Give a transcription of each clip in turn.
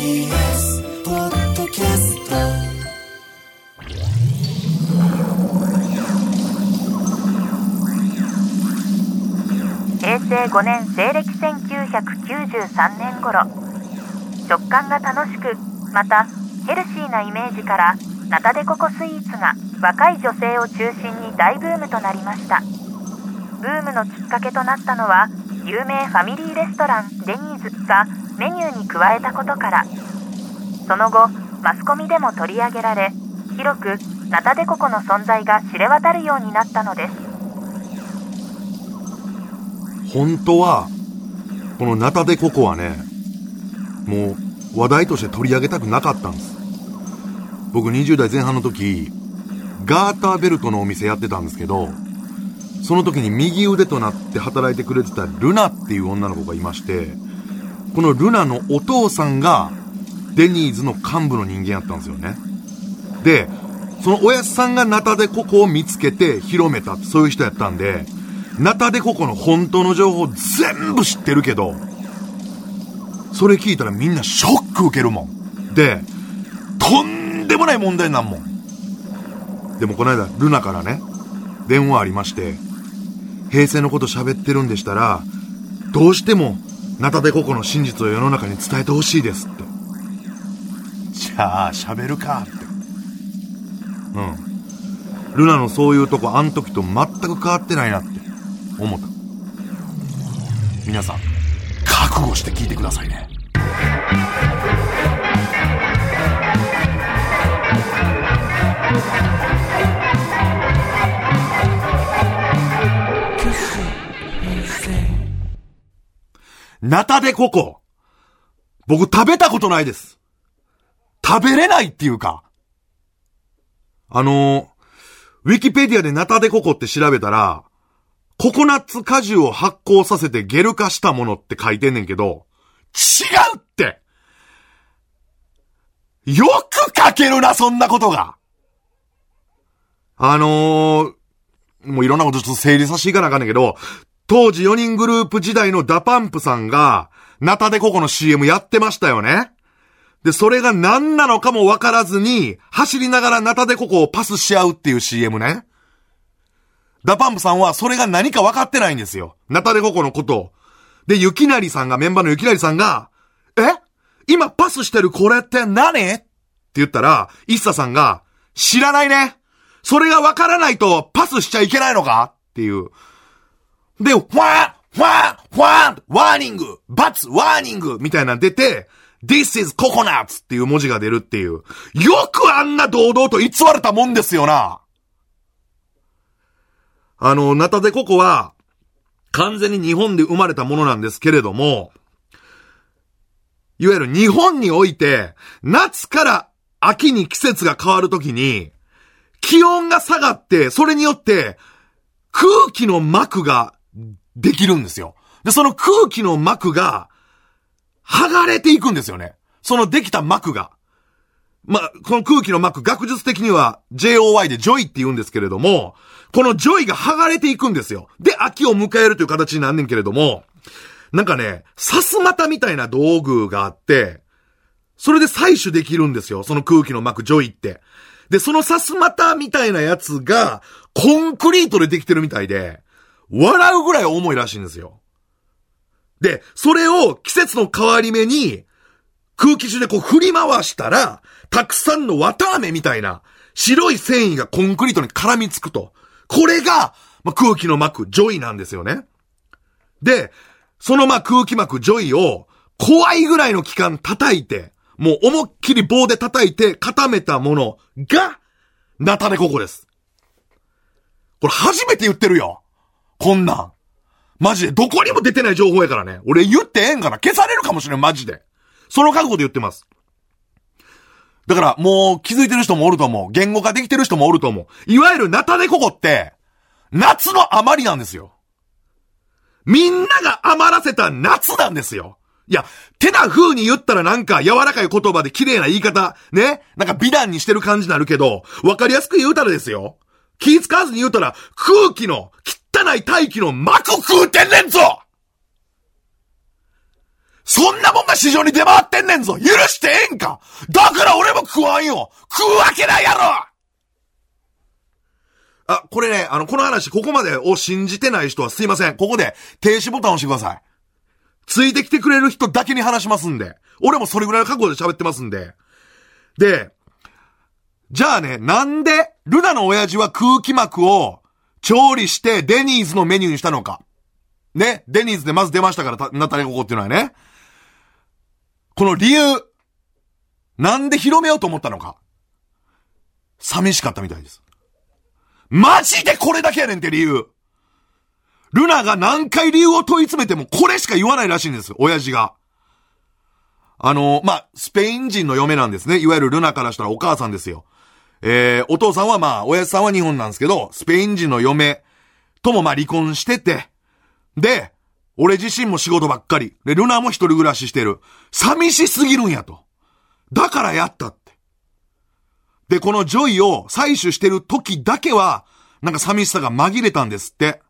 TBS ポッドキャスト平成5年西暦1993年頃。食感が楽しくまたヘルシーなイメージからナタデココスイーツが若い女性を中心に大ブームとなりました。ブームのきっかけとなったのは有名ファミリーレストランデニーズがメニューに加えたことからその後マスコミでも取り上げられ広くナタデココの存在が知れ渡るようになったのです本当は、このナタデココはね、もう話題として取り上げたくなかったんです。僕20代前半の時、ガーターベルトのお店やってたんですけど、その時に右腕となって働いてくれてたルナっていう女の子がいまして、このルナのお父さんがデニーズの幹部の人間やったんですよね。で、そのおやつさんがナタデココを見つけて広めた、そういう人やったんで、ナタデココの本当の情報全部知ってるけど、それ聞いたらみんなショック受けるもん。で、とんでもない問題なんもん。でもこの間、ルナからね、電話ありまして、平成のこと喋ってるんでしたら、どうしても、ナタデココの真実を世の中に伝えてほしいですって。じゃあ、喋るかって。うん。ルナのそういうとこあん時と全く変わってないなって思った。皆さん、覚悟して聞いてくださいね。ナタデココ。僕食べたことないです。食べれないっていうか。あのウィキペディアでナタデココって調べたら、ココナッツ果汁を発酵させてゲル化したものって書いてんねんけど、違うってよく書けるな、そんなことがあのー、もういろんなことちょっと整理させていかなあかんねんけど、当時4人グループ時代の DA PUMPさんが、ナタデココの CM やってましたよね。で、それが何なのかもわからずに、走りながらナタデココをパスし合うっていう CM ね。 DA PUMPさんはそれが何か分かってないんですよ。ナタデココのことを。で、ゆきなりさんが、メンバーのゆきなりさんが、え？今パスしてるこれって何？って言ったら、 ISSAさんが、知らないね。それが分からないとパスしちゃいけないのか？っていう。で、ファーファーファーワーニングバツワーニングみたいなの出て、This is coconuts っていう文字が出るっていう。よくあんな堂々と偽れたもんですよな。あの、ナタデココは、完全に日本で生まれたものなんですけれども、いわゆる日本において、夏から秋に季節が変わるときに、気温が下がって、それによって、空気の膜ができるんですよ。で、その空気の膜が、剥がれていくんですよね。そのできた膜が。ま、この空気の膜、学術的には JOY でジョイって言うんですけれども、このジョイが剥がれていくんですよ。で、秋を迎えるという形になんねんけれども、なんかね、さすまたみたいな道具があって、それで採取できるんですよ。その空気の膜、ジョイって。で、そのさすまたみたいなやつが、コンクリートでできてるみたいで、笑うぐらい重いらしいんですよ。で、それを季節の変わり目に、空気中でこう振り回したら、たくさんの綿飴みたいな、白い繊維がコンクリートに絡みつくと。これが、まあ、空気の膜、ジョイなんですよね。で、そのまあ空気膜、ジョイを、怖いぐらいの期間叩いて、もう思いっきり棒で叩いて固めたものが、ナタデココです。これ初めて言ってるよ。こんなん。マジで、どこにも出てない情報やからね。俺言ってええんかな消されるかもしれん、マジで。その覚悟で言ってます。だからもう気づいてる人もおると思う。言語化できてる人もおると思う。いわゆるナタデココって、夏の余りなんですよ。みんなが余らせた夏なんですよ。いや、てな風に言ったらなんか柔らかい言葉で綺麗な言い方、ね？なんか美談にしてる感じになるけど、わかりやすく言うたらですよ。気使わずに言うたら、空気の、汚い大気の膜食うてんねんぞそんなもんが市場に出回ってんねんぞ許してええんかだから俺も食わんよ食うわけないやろあ、これね、あの、この話、ここまでを信じてない人はすいません。ここで停止ボタン押してください。ついてきてくれる人だけに話しますんで。俺もそれぐらいの覚悟で喋ってますんで。で、じゃあね、なんで、ルナの親父は空気膜を調理してデニーズのメニューにしたのか。ね、デニーズでまず出ましたから、たナタレココっていうのはね。この理由。なんで広めようと思ったのか。寂しかったみたいです。マジでこれだけやねんって理由。ルナが何回理由を問い詰めてもこれしか言わないらしいんです。親父が。あの、まあ、スペイン人の嫁なんですね。いわゆるルナからしたらお母さんですよ。えー、お父さんはまあ、親父さんは日本なんですけど、スペイン人の嫁ともまあ離婚してて、で、俺自身も仕事ばっかり。で、ルナも一人暮らししてる。寂しすぎるんやと。だからやったって。で、このジョイを採取してる時だけは、なんか寂しさが紛れたんですって。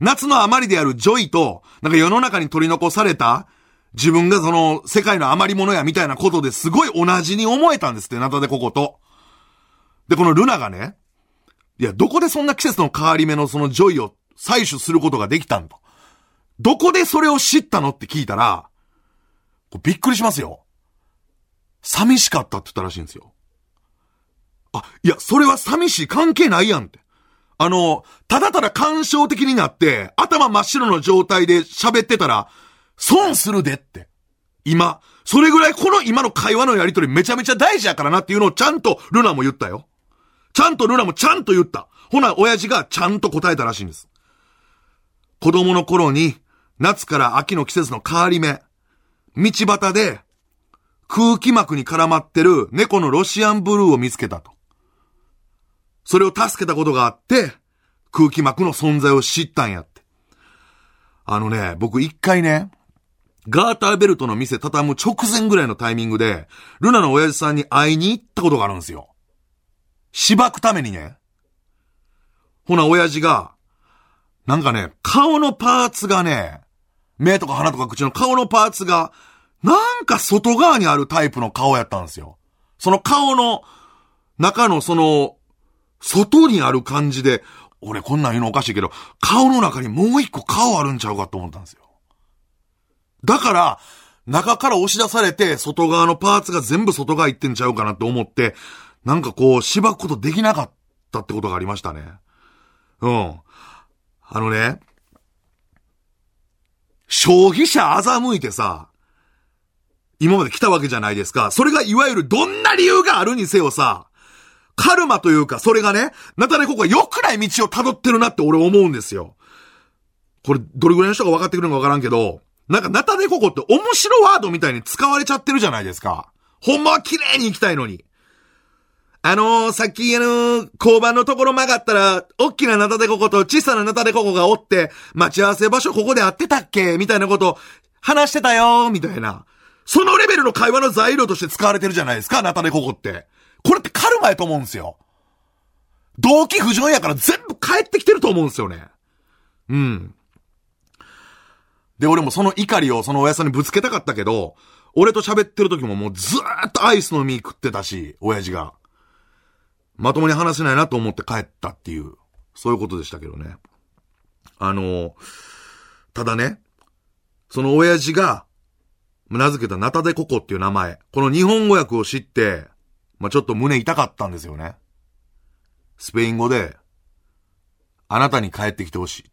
夏の余りであるジョイと、なんか世の中に取り残された、自分がその世界の余り物やみたいなことですごい同じに思えたんですって、ナタデココと。で、このルナがね、いや、どこでそんな季節の変わり目のそのジョイを採取することができたんと。どこでそれを知ったのって聞いたら、びっくりしますよ。寂しかったって言ったらしいんですよ。あ、いや、それは寂しい関係ないやんって。あの、ただただ感傷的になって、頭真っ白の状態で喋ってたら、損するでって。今、それぐらいこの今の会話のやりとりめちゃめちゃ大事やからなっていうのをちゃんとルナも言ったよ。ちゃんとルナもちゃんと言った。ほな、親父がちゃんと答えたらしいんです。子供の頃に、夏から秋の季節の変わり目、道端で、空気膜に絡まってる猫のロシアンブルーを見つけたと。それを助けたことがあって、空気膜の存在を知ったんやって。あのね、僕一回ね、ガーターベルトの店畳む直前ぐらいのタイミングで、ルナの親父さんに会いに行ったことがあるんですよ。しばくためにね。ほな、親父が、なんかね、顔のパーツがね、目とか鼻とか口の顔のパーツが、なんか外側にあるタイプの顔やったんですよ。その顔の中のその、外にある感じで、俺こんなん言うのおかしいけど、顔の中にもう一個顔あるんちゃうかと思ったんですよ。だから、中から押し出されて、外側のパーツが全部外側行ってんちゃうかなって思って、なんかこう、しばくことできなかったってことがありましたね。うん。あのね、消費者欺いてさ、今まで来たわけじゃないですか。それがいわゆるどんな理由があるにせよさ、カルマというか、それがね、ナタネココが良くない道を辿ってるなって俺思うんですよ。これ、どれぐらいの人が分かってくるのか分からんけど、なんかナタネココって面白ワードみたいに使われちゃってるじゃないですか。ほんまは綺麗に行きたいのに。あのー、さっきあのー、交番のところ曲がったら、大きなナタデココと小さなナタデココがおって、待ち合わせ場所ここで会ってたっけみたいなこと、話してたよみたいな。そのレベルの会話の材料として使われてるじゃないですか、ナタデココって。これってカルマやと思うんですよ。動機不純やから全部返ってきてると思うんですよね。うん。で、俺もその怒りをその親父さんにぶつけたかったけど、俺と喋ってる時ももうずーっとアイスの実食ってたし、親父が。まともに話せないなと思って帰ったっていう、そういうことでしたけどね。あの、ただね、その親父が、名付けたナタデココっていう名前、この日本語訳を知って、まあ、ちょっと胸痛かったんですよね。スペイン語で、あなたに帰ってきてほしい。